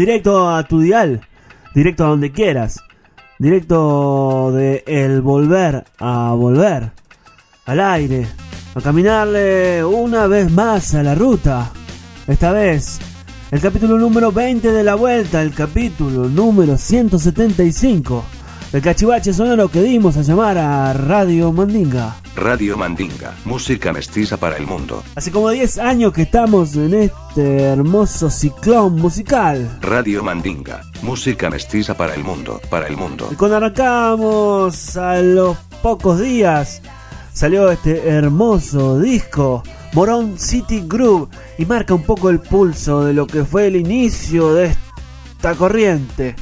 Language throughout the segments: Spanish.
Directo a tu dial, directo a donde quieras, directo de el volver a volver, al aire, a caminarle una vez más a la ruta. Esta vez, el capítulo número 20 de la vuelta, el capítulo número 175 del cachivache sonoro que dimos a llamar a Radio Mandinga. Radio Mandinga, música mestiza para el mundo. Hace como 10 años que estamos en este hermoso ciclón musical. Radio Mandinga, música mestiza para el mundo, para el mundo. Y cuando arrancamos a los pocos días, salió este hermoso disco, Morón City Groove, y marca un poco el pulso de lo que fue el inicio de esta corriente,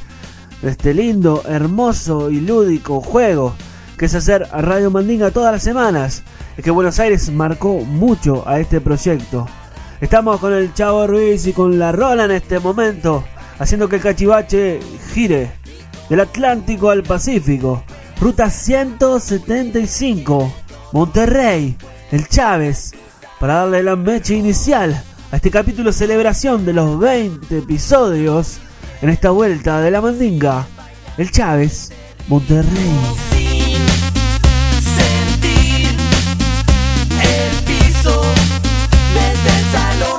este lindo, hermoso y lúdico juego que es hacer Radio Mandinga todas las semanas. Es que Buenos Aires marcó mucho a este proyecto. Estamos con el Chavo Ruiz y con la Rola en este momento, haciendo que el cachivache gire del Atlántico al Pacífico. Ruta 175, Monterrey, el Chávez, para darle la mecha inicial a este capítulo celebración de los 20 episodios en esta vuelta de la Mandinga. El Chávez, Monterrey. Sentir el piso desde el salón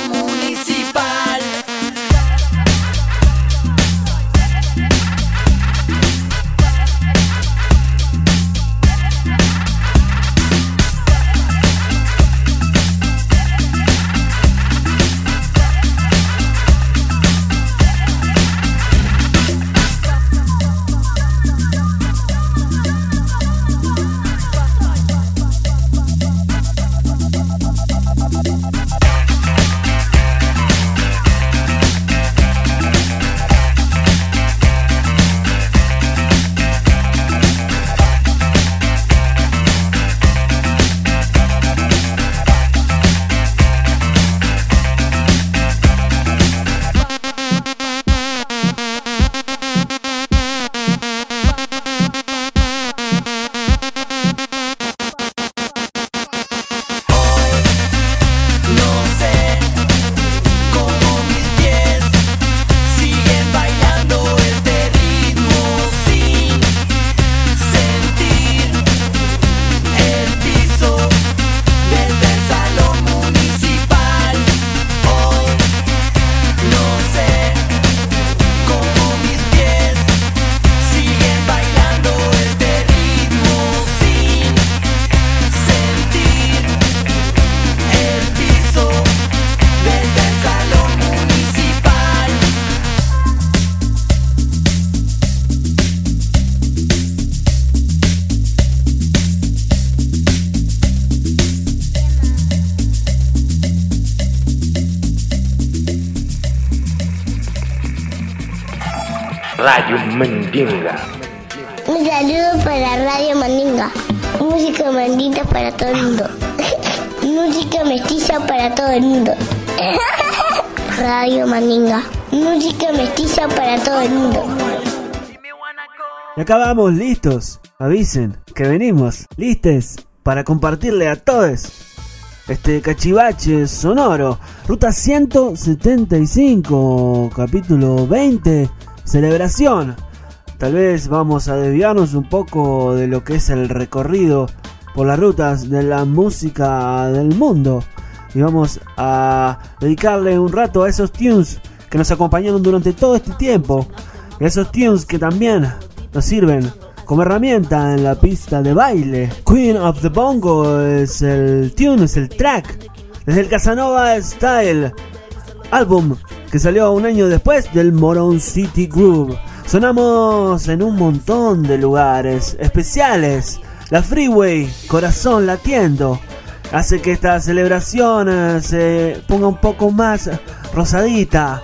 Radio Mandinga. Un saludo para Radio Mandinga. Música mandita para todo el mundo. Música mestiza para todo el mundo. Radio Mandinga. Música mestiza para todo el mundo. Y acá vamos, listos. Avisen que venimos, listes, para compartirle a todos este cachivache sonoro. Ruta 175, capítulo 20, celebración. Tal vez vamos a desviarnos un poco de lo que es el recorrido por las rutas de la música del mundo. Y vamos a dedicarle un rato a esos tunes que nos acompañaron durante todo este tiempo. Y esos tunes que también nos sirven como herramienta en la pista de baile. Queen of the Bongo es el tune, es el track. Desde el Casanova Style álbum que salió un año después del Moron City Groove. Sonamos en un montón de lugares especiales. La Freeway, corazón latiendo, hace que esta celebración eh, se ponga un poco más rosadita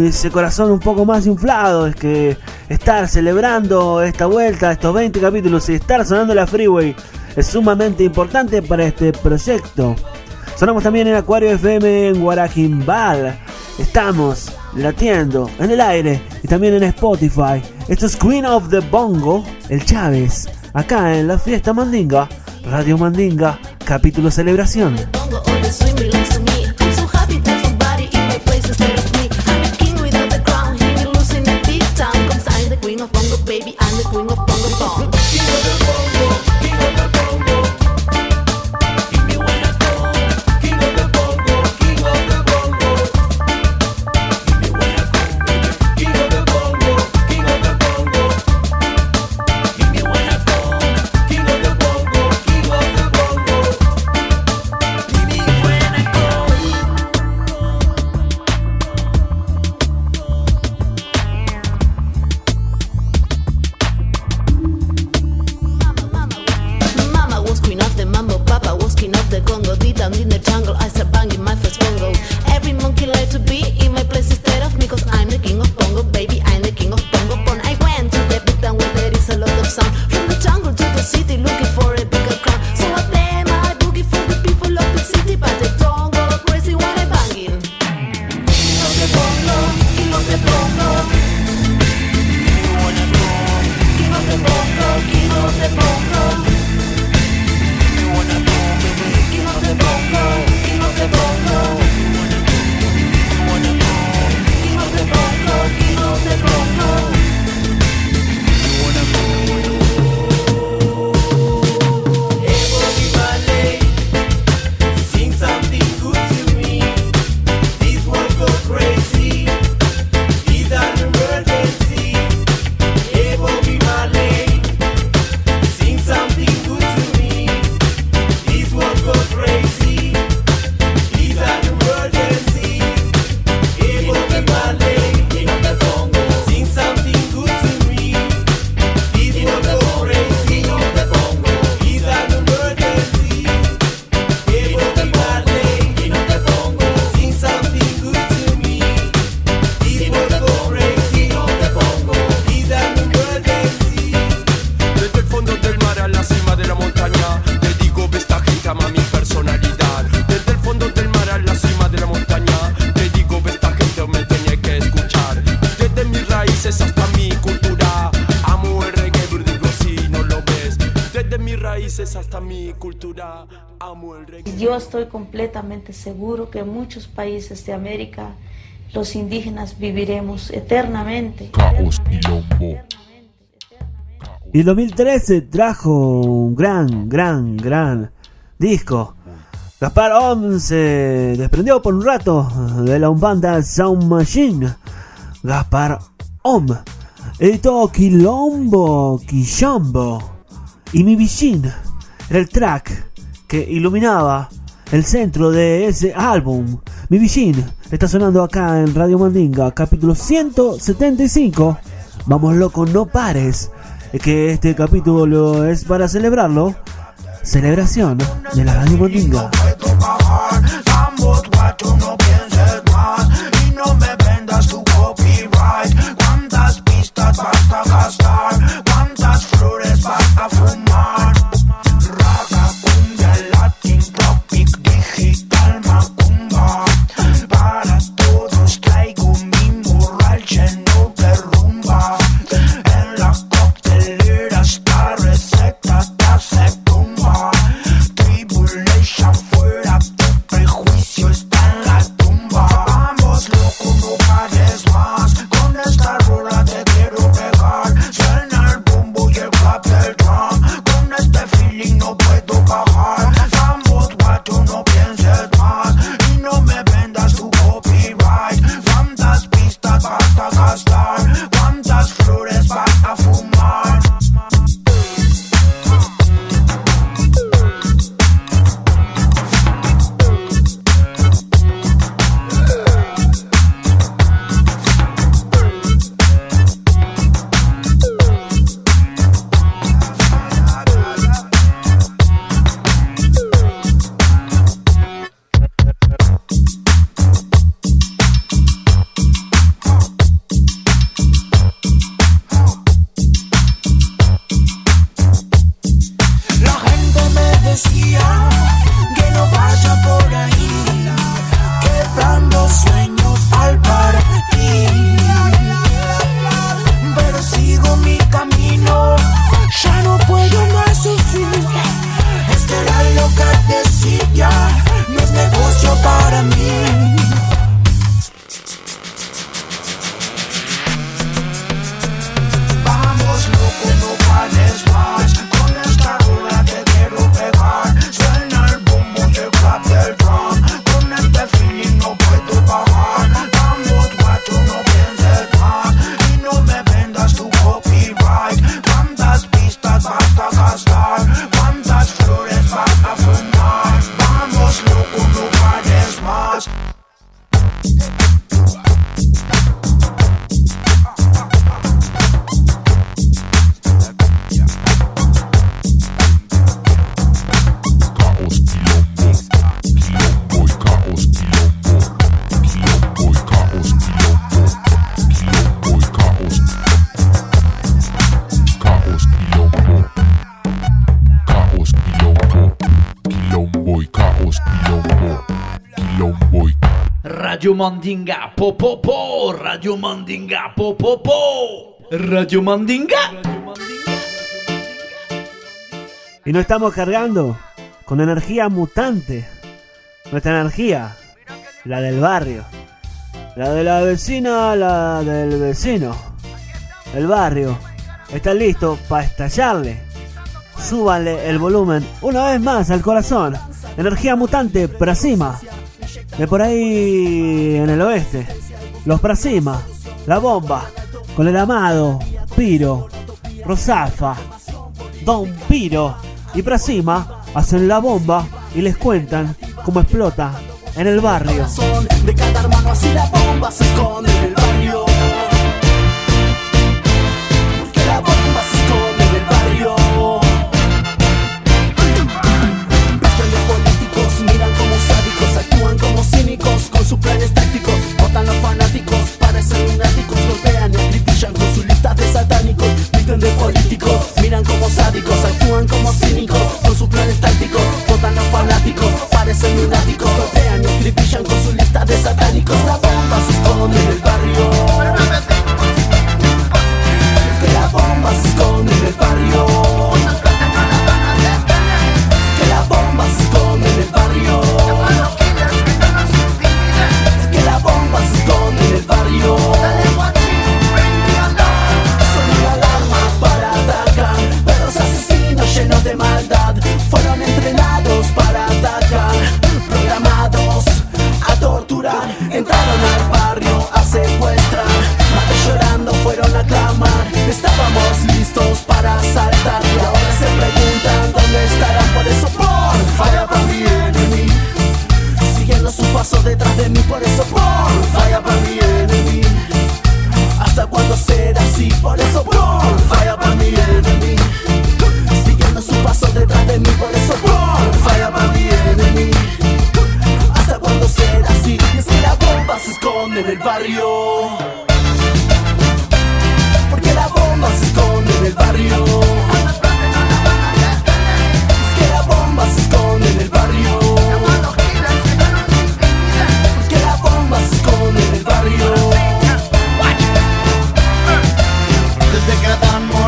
ese corazón un poco más inflado. Es que estar celebrando esta vuelta, estos 20 capítulos y estar sonando la Freeway es sumamente importante para este proyecto. Sonamos también en Acuario FM en Guarajimbal. Estamos latiendo en el aire y también en Spotify. Esto es Queen of the Bongo, el Chávez, acá en la fiesta Mandinga, Radio Mandinga, capítulo celebración. Seguro que en muchos países de América los indígenas viviremos eternamente. Y el 2013 trajo un gran, gran, gran disco. Gaspar Om se desprendió por un rato de la Umbanda Sound Machine. Gaspar Om editó Quilombo, Quilombo y Mi. Era el track que iluminaba el centro de ese álbum. Mi Vichin está sonando acá en Radio Mandinga, capítulo 175. Vamos loco, no pares. Es que este capítulo es para celebrarlo. Celebración de la Radio Mandinga. Radio Mandinga, po, po, Radio Mandinga, po, po, Radio Mandinga. Y nos estamos cargando con energía mutante. Nuestra energía, la del barrio. La de la vecina, la del vecino. El barrio está listo para estallarle. Súbanle el volumen una vez más al corazón. Energía mutante, Prasima. De por ahí en el oeste. Los Prasima. La bomba. Con el amado Piro. Rosafa. Don Piro y Prasima hacen la bomba y les cuentan cómo explota en el barrio. En el barrio.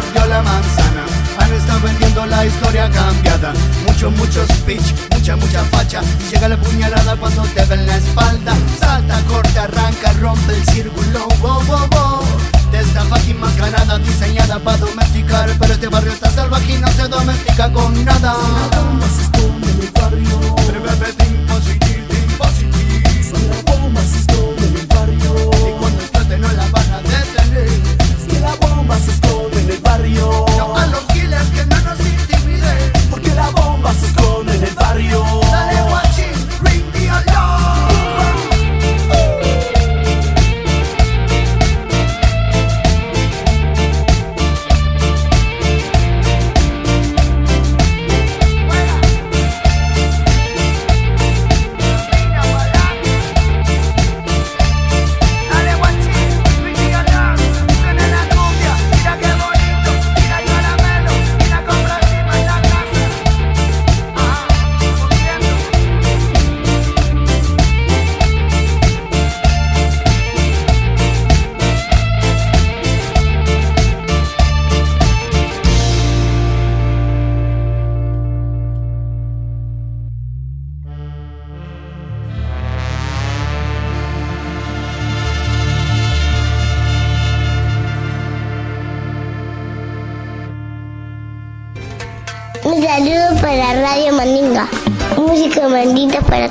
Mordió la manzana. Han estado vendiendo la historia cambiada. Mucho, mucho speech, mucha, mucha facha. Llega la puñalada cuando te ven la espalda. Salta, corta, arranca, rompe el círculo. Wow, wow, wow. Desde fucking mascarada diseñada para domesticar. Pero este barrio está salvaje y no se domestica con nada. Se esconde en el barrio. Esconde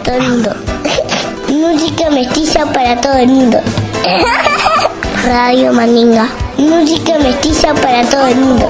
todo el mundo. Música mestiza para todo el mundo. Radio Mandinga. Música mestiza para todo el mundo.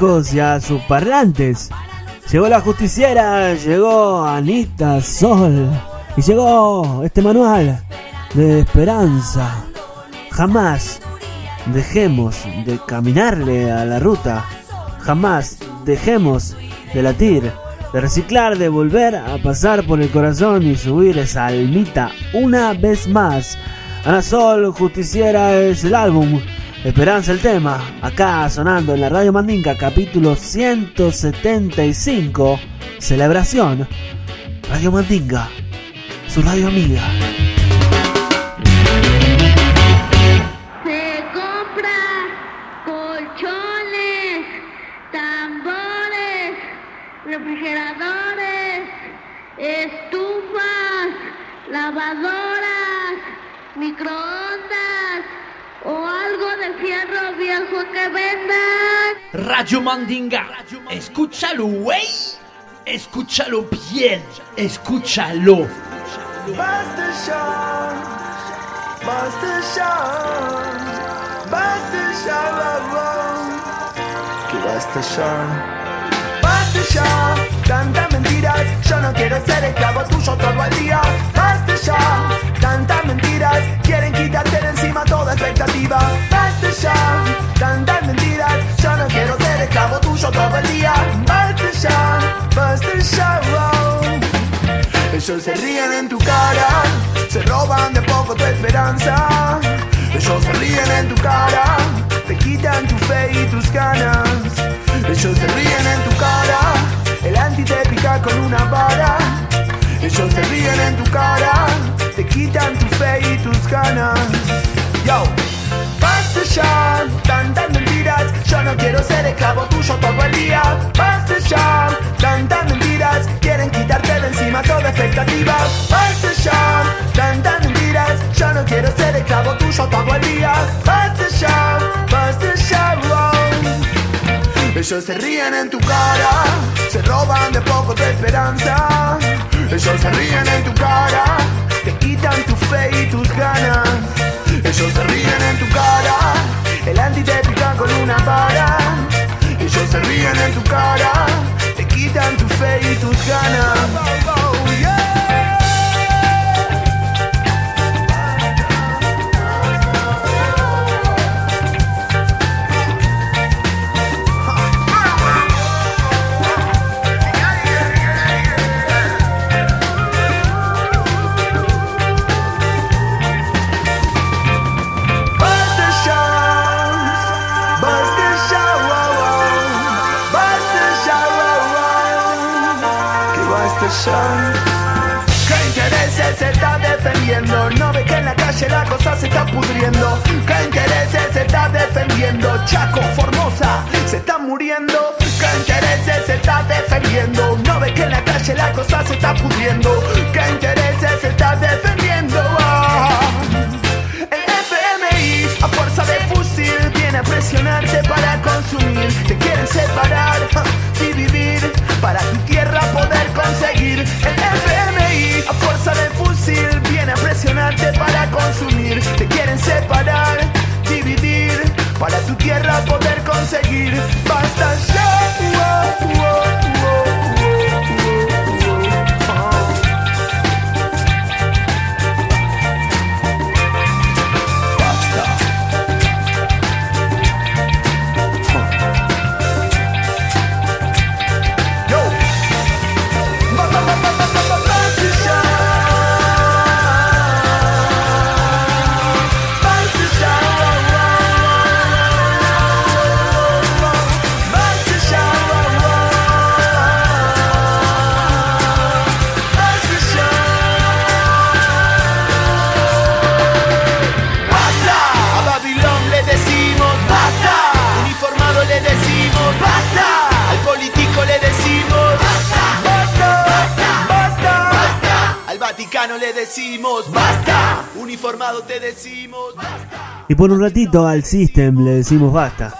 Cascos y a sus parlantes. Llegó la justiciera, llegó Anita Sol. Y llegó este manual de esperanza. Jamás dejemos de caminarle a la ruta. Jamás dejemos de latir, de reciclar, de volver a pasar por el corazón y subir esa almita una vez más. Ana Sol, Justiciera es el álbum. Esperanza el tema, acá sonando en la Radio Mandinga, capítulo 175, celebración. Radio Mandinga, su radio amiga. Vendan. Radio Mandinga, escúchalo, wey. Escúchalo bien, escúchalo. Basta Sean, Basta Sean, Sean, que basta Sean. Ya, tantas mentiras, yo no quiero ser esclavo tuyo todo el día. Basta ya, tantas mentiras, quieren quitarte de encima toda expectativa. Basta ya, tantas mentiras, yo no quiero ser esclavo tuyo todo el día. Basta ya, basta ya. Ellos se ríen en tu cara, se roban de poco tu esperanza. Ellos se ríen en tu cara, te quitan tu fe y tus ganas. Ellos se ríen en tu cara, el anti te pica con una vara. Ellos se ríen en tu cara, te quitan tu fe y tus ganas. Yo, basta ya, tantas mentiras. Yo no quiero ser esclavo tuyo todo el día. Basta ya, tantas mentiras. Quieren quitarte de encima toda expectativa. Basta ya, tantas mentiras. Yo no quiero ser esclavo tuyo todo el día. Basta ya, basta ya. Ellos se ríen en tu cara, se roban de poco tu esperanza. Ellos se ríen en tu cara, te quitan tu fe y tus ganas. Decimos basta. Uniformado te decimos basta. Y por un ratito al System le decimos basta.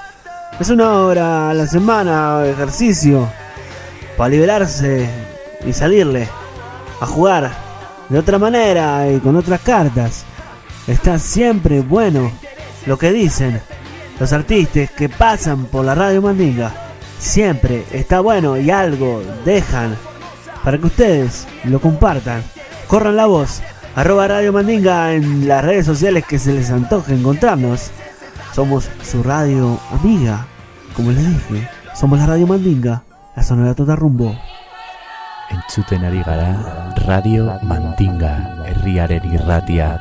Es una hora a la semana de ejercicio para liberarse y salirle a jugar de otra manera y con otras cartas. Está siempre bueno lo que dicen los artistas que pasan por la radio Mandinga. Siempre está bueno y algo dejan para que ustedes lo compartan. Corran la voz. Arroba Radio Mandinga en las redes sociales que se les antoje encontrarnos. Somos su radio amiga. Como les dije, somos la Radio Mandinga, la sonora total rumbo. Entzuten ari gara Radio Mandinga herriaren irratia.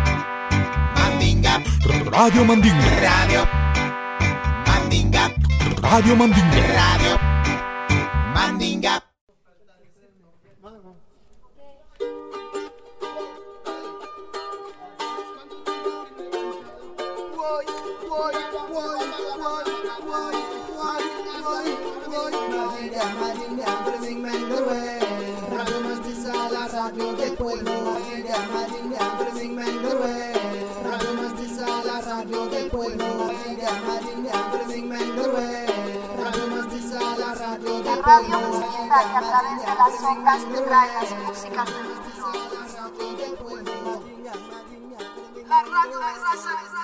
Mandinga. Radio Mandinga. Radio Mandinga. Radio Mandinga. Radio Mandinga radio del pueblo, María Marina, Andrés Menderuel. Radio Mestiza, la radio del pueblo. Radio que a través de las de Mestiza. La radio del pueblo, María Marina, La radio de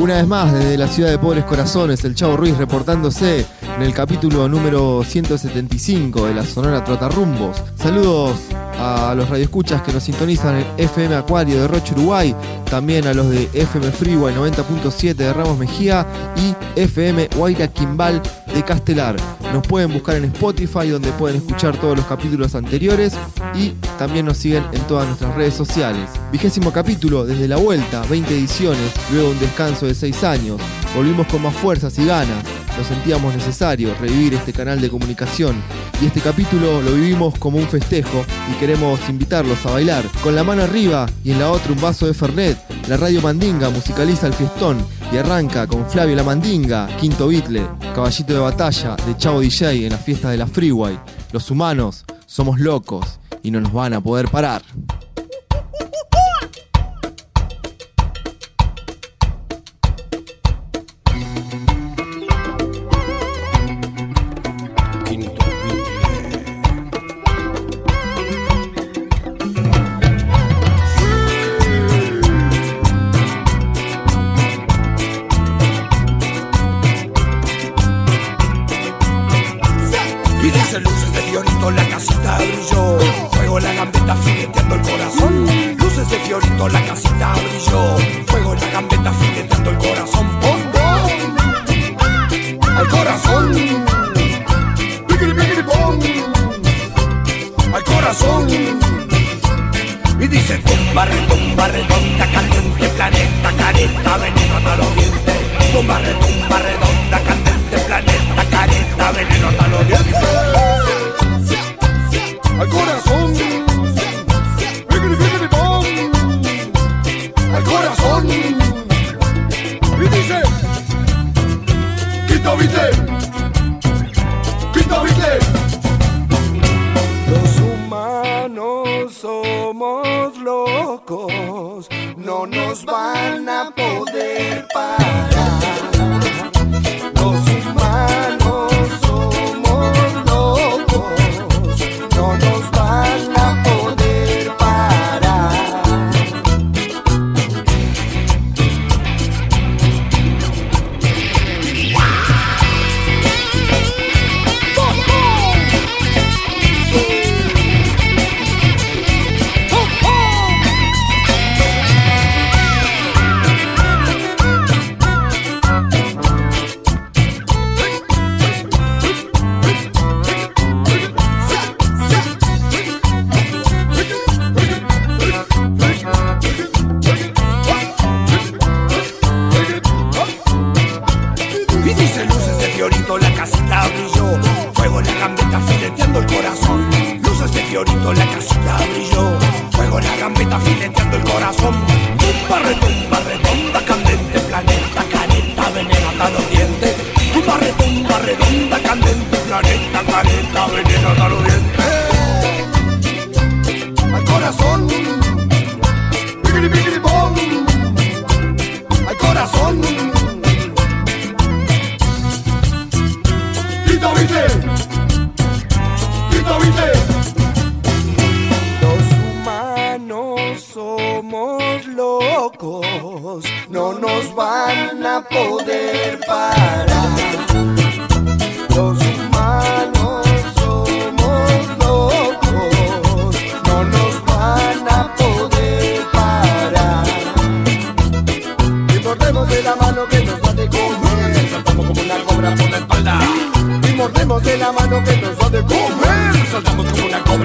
Una vez más, desde la ciudad de Pobres Corazones, el Chavo Ruiz reportándose en el capítulo número 175 de la Sonora Trotarrumbos. Saludos a los radioescuchas que nos sintonizan en FM Acuario de Roche, Uruguay, también a los de FM Freeway 90.7 de Ramos Mejía y FM Guaira Quimbal de Castelar. Nos pueden buscar en Spotify donde pueden escuchar todos los capítulos anteriores y también nos siguen en todas nuestras redes sociales. Vigésimo capítulo desde la vuelta, 20 ediciones, luego un descanso de 6 años. Volvimos con más fuerzas y ganas. Sentíamos necesario revivir este canal de comunicación y este capítulo lo vivimos como un festejo y queremos invitarlos a bailar. Con la mano arriba y en la otra un vaso de Fernet, la radio Mandinga musicaliza el fiestón y arranca con Flavio La Mandinga, Quinto Beatle, caballito de batalla de Chavo DJ en las fiestas de la Freeway. Los humanos somos locos y no nos van a poder parar. nos van a poder parar.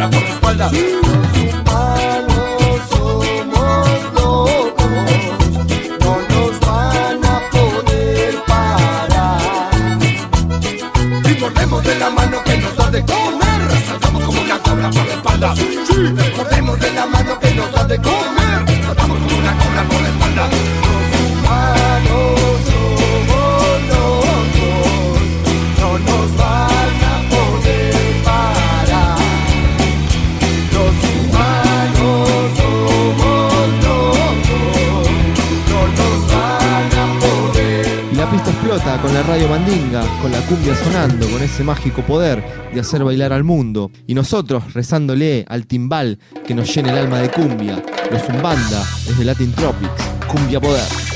por la espalda. Humanos somos locos, no nos van a poder parar. Y mordemos de la mano que nos da de comer, saltamos como una cobra por la espalda. Sí, de la mano que nos da de comer, saltamos como una cobra por la espalda. Radio Mandinga, con la cumbia sonando, con ese mágico poder de hacer bailar al mundo. Y nosotros rezándole al timbal que nos llena el alma de cumbia, los Zumbanda, desde Latin Tropics, Cumbia Poder.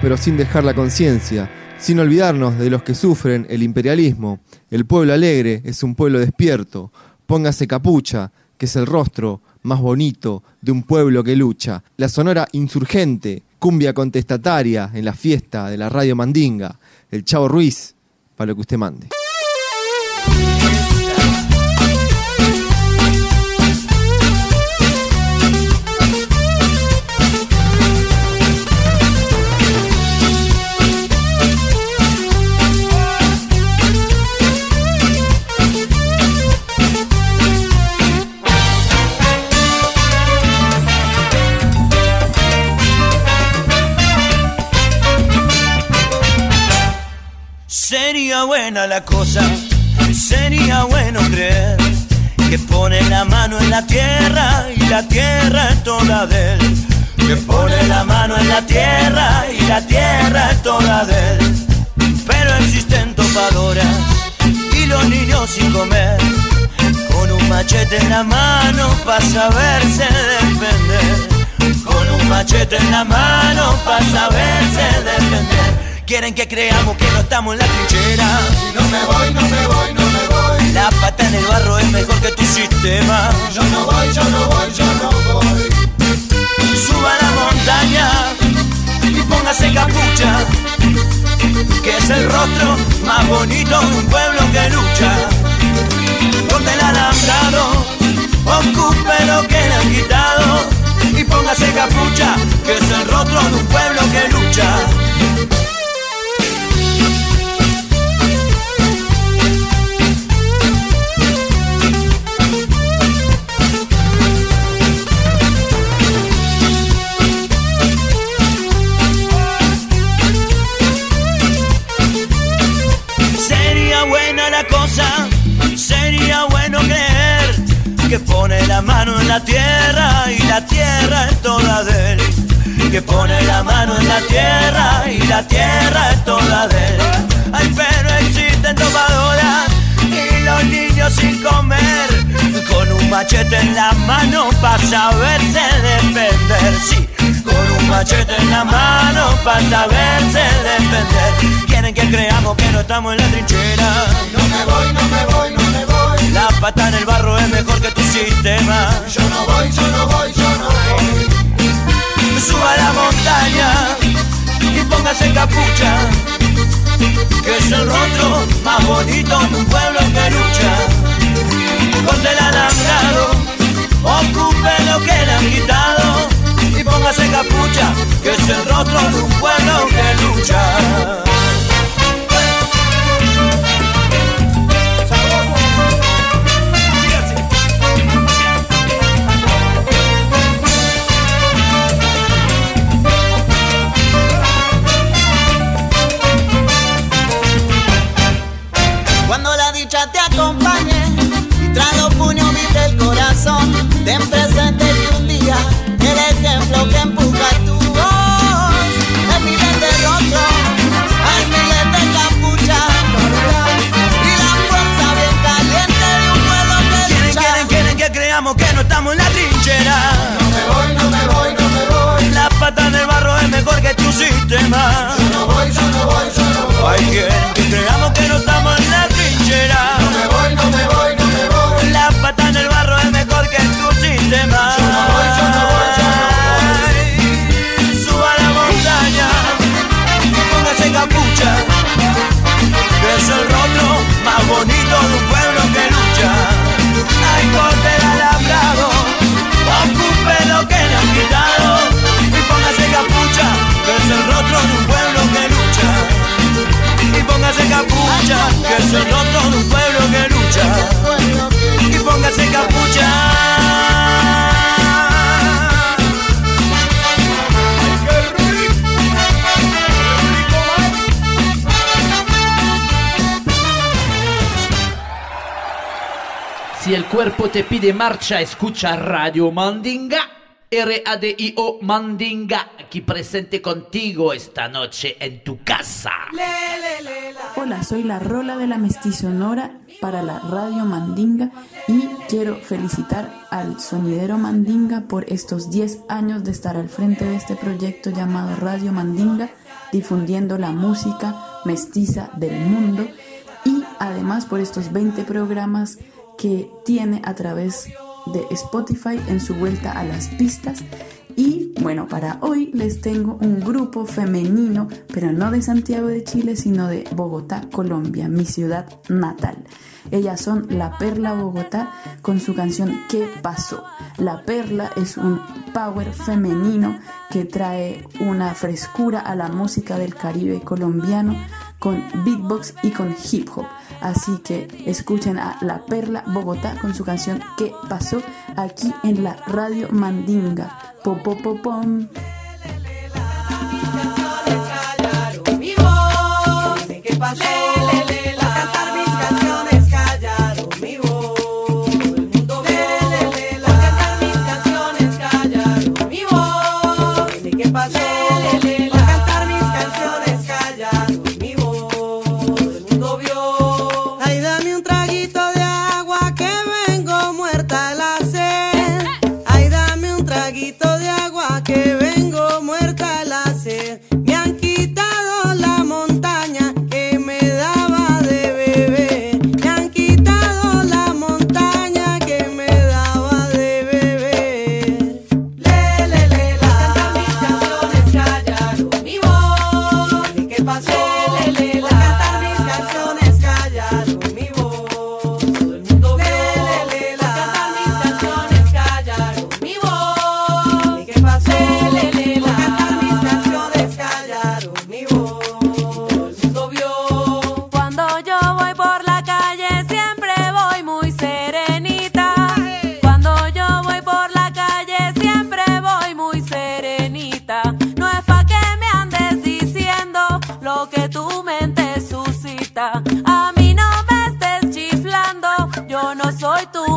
Pero sin dejar la conciencia, sin olvidarnos de los que sufren el imperialismo. El pueblo alegre es un pueblo despierto. Póngase capucha, que es el rostro más bonito de un pueblo que lucha. La sonora insurgente, cumbia contestataria en la fiesta de la radio Mandinga. El Chavo Ruiz, para lo que usted mande. Buena la cosa, sería bueno creer que pone la mano en la tierra y la tierra es toda de él. Que pone la mano en la tierra y la tierra es toda de él. Pero existen topadoras y los niños sin comer, con un machete en la mano para saberse defender. Con un machete en la mano para saberse defender. Quieren que creamos que no estamos en la trinchera. No me voy, no me voy, no me voy. La pata en el barro es mejor que tu sistema. Yo no voy, yo no voy, yo no voy. Suba a la montaña y póngase capucha. Que es el rostro más bonito de un pueblo que lucha. Corte el alambrado, ocupe lo que le han quitado. Y póngase capucha, que es el rostro de un pueblo que lucha. la tierra es toda de él. Ay, pero existen tomadoras y los niños sin comer. Con un machete en la mano para saberse defender, sí. Con un machete en la mano para saberse defender. Quieren que creamos que no estamos en la trinchera. No me voy, no me voy, no me voy. La pata en el barro es mejor que tu sistema. Yo no voy, yo no voy, yo no voy. Suba la montaña póngase capucha, que es el rostro más bonito de un pueblo que lucha. Ponte el alambrado, ocupe lo que le han quitado, y póngase capucha, que es el rostro de un pueblo que lucha. Te acompañe y trago puño vibre el corazón, ten presente que un día el ejemplo que empuja tu voz es miles de rostros, hay miles de capuchas y la fuerza bien caliente de un pueblo que Quieren, lucha. quieren, quieren que creamos que no estamos en la trinchera. No me voy, no me voy, no me voy. La pata en el barro es mejor que tu sistema. Yo no voy, yo no voy, yo no voy. Hay tu Si el cuerpo te pide marcha, escucha Radio Mandinga. R-A-D-I-O Mandinga, aquí presente contigo esta noche en tu casa. Hola, soy la Rola de la Mestiza Sonora para la Radio Mandinga y quiero felicitar al sonidero Mandinga por estos 10 años de estar al frente de este proyecto llamado Radio Mandinga, difundiendo la música mestiza del mundo y además por estos 20 programas que tiene a través de Spotify en su vuelta a las pistas. Y bueno, para hoy les tengo un grupo femenino, pero no de Santiago de Chile, sino de Bogotá, Colombia, mi ciudad natal. Ellas son La Perla Bogotá con su canción ¿Qué pasó? La Perla es un power femenino que trae una frescura a la música del Caribe colombiano con beatbox y con hip hop. Así que escuchen a La Perla Bogotá con su canción ¿Qué pasó? aquí en la Radio Mandinga. Pom, pom, pom, pom. Mi voz, ¿qué? 18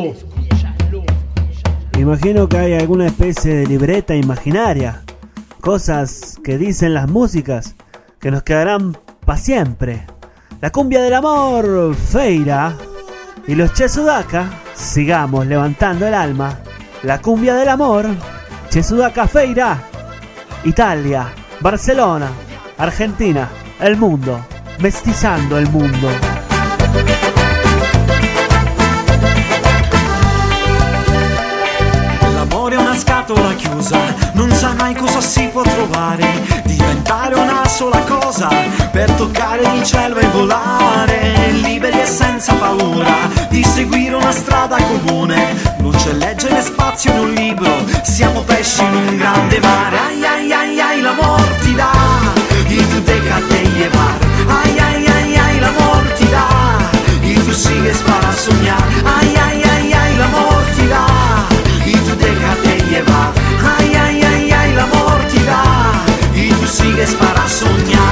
Escúchalo. Imagino que hay alguna especie de libreta imaginaria. Cosas que dicen las músicas que nos quedarán para siempre. La cumbia del amor, Feira. Y los Chesudaka, sigamos levantando el alma. La cumbia del amor, Chesudaka Feira. Italia, Barcelona, Argentina, el mundo, mestizando el mundo. Chiusa, non sa mai cosa si può trovare. Diventare una sola cosa per toccare il cielo e volare. Liberi e senza paura di seguire una strada comune. Non c'è leggere spazio in un libro, siamo pesci in un grande mare. Ai ai ai ai, l'amor ti dà, y tú déjate llevar. Ay ay ay ay, l'amor ti dà, y tú sigues para soñar. Ay ay ay ay, sigues para soñar.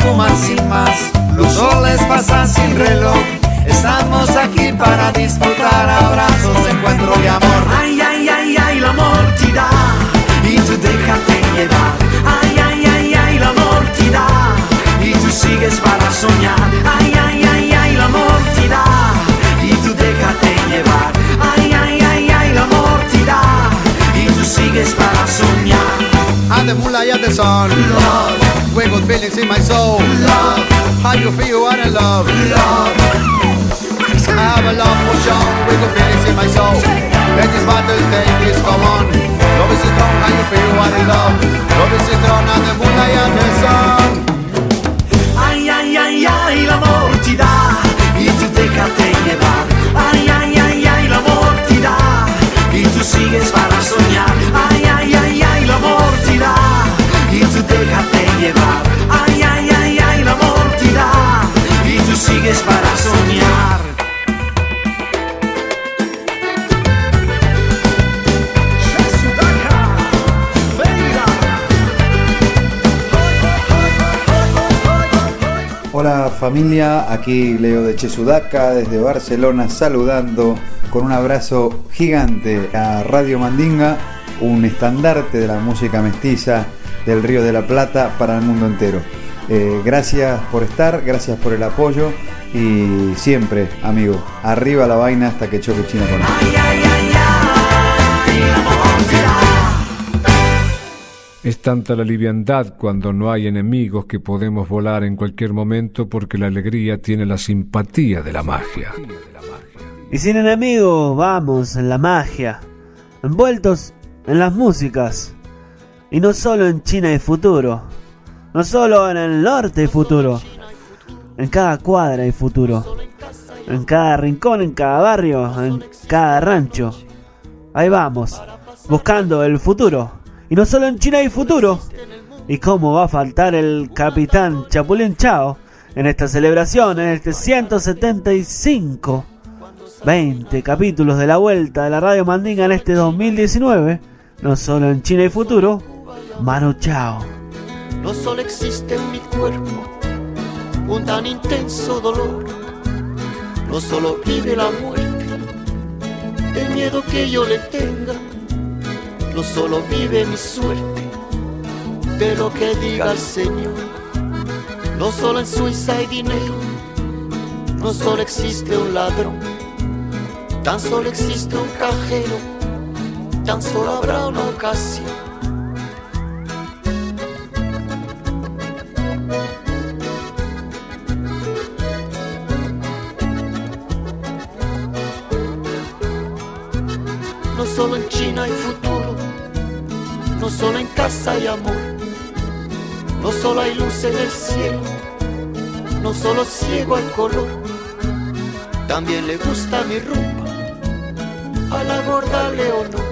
Esfuma sin más, los soles pasan sin reloj. Estamos aquí para disfrutar abrazos, encuentro y amor. Ay, ay, ay, ay, el amor te da y tú déjate llevar. Ay, ay, ay, ay, el amor te da y tú sigues para soñar. Ay, ay, ay, ay, el amor te da y tú déjate llevar. Ay, ay, ay, ay, el amor te da y tú sigues para soñar. And the moonlight and the sun. fuego feelings in my soul. Love. How you feel when I love? Love. I have a love for Sean, fuego feelings in my soul. Let this battle take this come on. Love is strong, how you feel when I love? Love is strong and the moonlight and the sun. Ai ai ai ai, l'amor ti dà, e tu te che te ne va. Ay, ay, ai ai, l'amor ti dà, e tu sigues para soñar. Ai, déjate llevar. Ay, ay, ay, ay, da y tú sigues para soñar. Hola familia, aquí Leo de Chesudaca desde Barcelona saludando con un abrazo gigante a Radio Mandinga, un estandarte de la música mestiza del Río de la Plata para el mundo entero. Eh, gracias por estar, gracias por el apoyo y siempre, amigo, arriba la vaina hasta que choque China con Es tanta la liviandad cuando no hay enemigos que podemos volar en cualquier momento porque la alegría tiene la simpatía de la magia. Y sin enemigos, vamos en la magia, envueltos en las músicas. Y no solo en China y futuro, no solo en el norte y futuro, en cada cuadra y futuro, en cada rincón, en cada barrio, en cada rancho. Ahí vamos, buscando el futuro. Y no solo en China y futuro. ¿Y cómo va a faltar el capitán Chapulín Chao en esta celebración, en este 175? 20 capítulos de la vuelta de la Radio Mandinga en este 2019. No solo en China y futuro. Manu Chao. No solo existe en mi cuerpo un tan intenso dolor, no solo vive la muerte, el miedo que yo le tenga, no solo vive mi suerte, de lo que diga el Señor. No solo en Suiza hay dinero, no solo existe un ladrón, tan solo existe un cajero, tan solo habrá una ocasión. Solo en China hay futuro, no solo en casa hay amor, no solo hay luz en el cielo, no solo ciego al color, también le gusta mi rumba, a la gorda Leonor,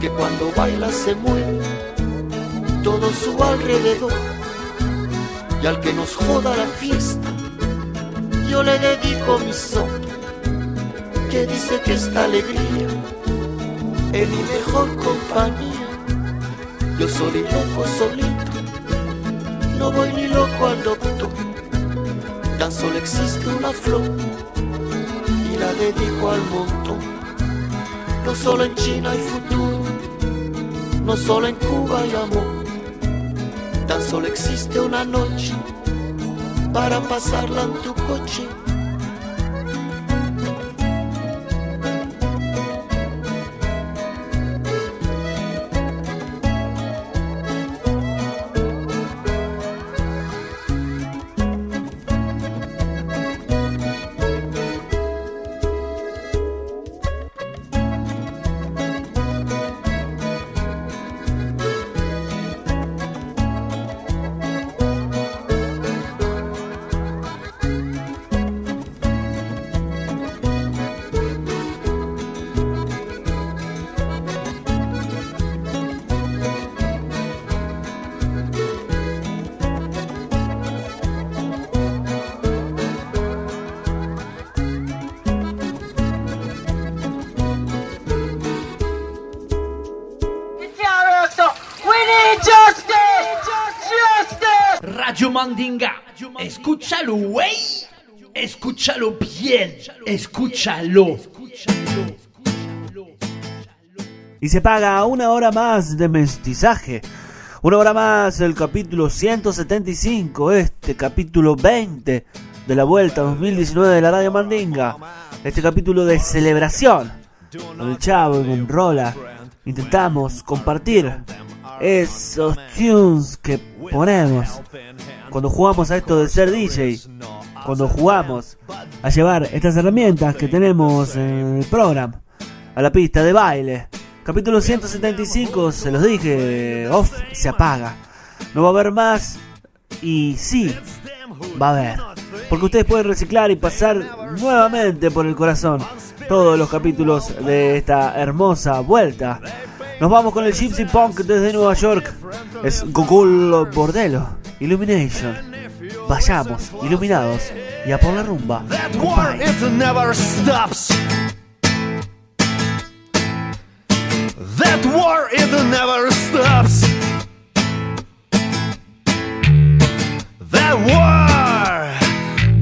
que cuando baila se mueve todo su alrededor, y al que nos joda la fiesta, yo le dedico mi son, que dice que esta alegría es mi mejor compañía. Yo soy loco solito, no voy ni loco al doctor. Tan solo existe una flor y la dedico al montón. No solo en China hay futuro, no solo en Cuba hay amor. Tan solo existe una noche para pasarla en tu coche. Mandinga. Escúchalo, güey. Escúchalo bien. Escúchalo. Y se paga una hora más de mestizaje. Una hora más el capítulo 175, este capítulo 20 de la Vuelta 2019 de la Radio Mandinga. Este capítulo de celebración. Con el Chavo y con Rola intentamos compartir esos tunes que ponemos cuando jugamos a esto de ser DJ. Cuando jugamos a llevar estas herramientas que tenemos en el programa a la pista de baile. Capítulo 175, se los dije, off, se apaga. No va a haber más y sí, va a haber. Porque ustedes pueden reciclar y pasar nuevamente por el corazón todos los capítulos de esta hermosa vuelta. Nos vamos con el Gypsy Punk desde Nueva York. Es Google Bordelo, Illumination. Vayamos, iluminados, y a por la rumba. That war, it never stops. That war, it never stops. That war,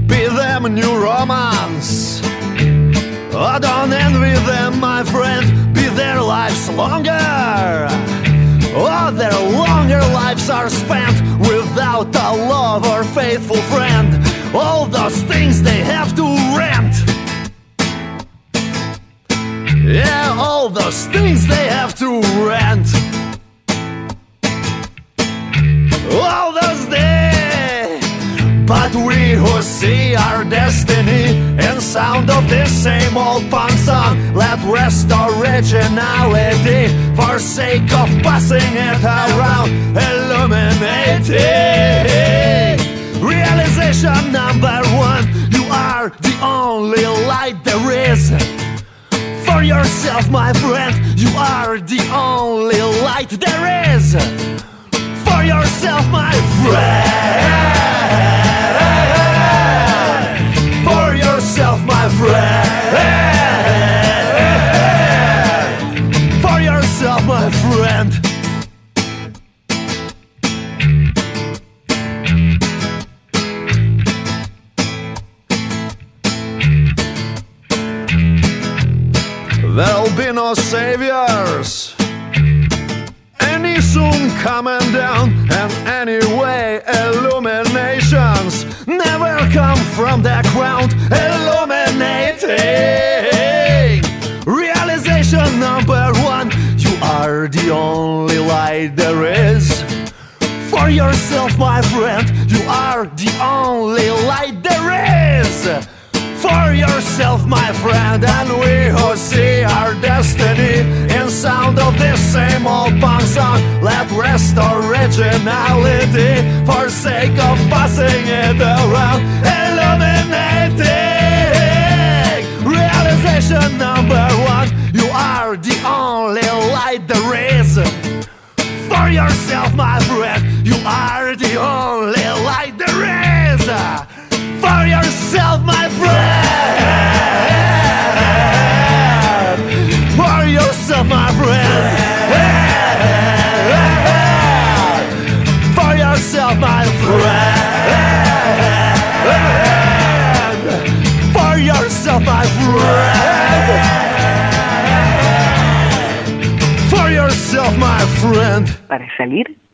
be them new romance. I don't envy them, my friend. Be their lives longer. Oh, their longer lives are spent without a love or faithful friend. All those things they have to rent. Yeah, all those things they have to rent. All. But we who see our destiny in sound of this same old punk song, let rest originality for sake of passing it around, illuminating. Realization number one, you are the only light there is. For yourself, my friend, you are the only light there is. For yourself, my friend. Yourself, my friend, you are the only light there is for yourself, my friend, and we who see our destiny in sound of this same old punk song. Let rest originality for sake of passing it around. Illuminating realization number one. You are the only light there is. For yourself, my friend, the only light there is. Uh, for yourself, my friend. For yourself, my friend. For yourself, my friend. For yourself, my friend. For yourself, my friend. Para salir,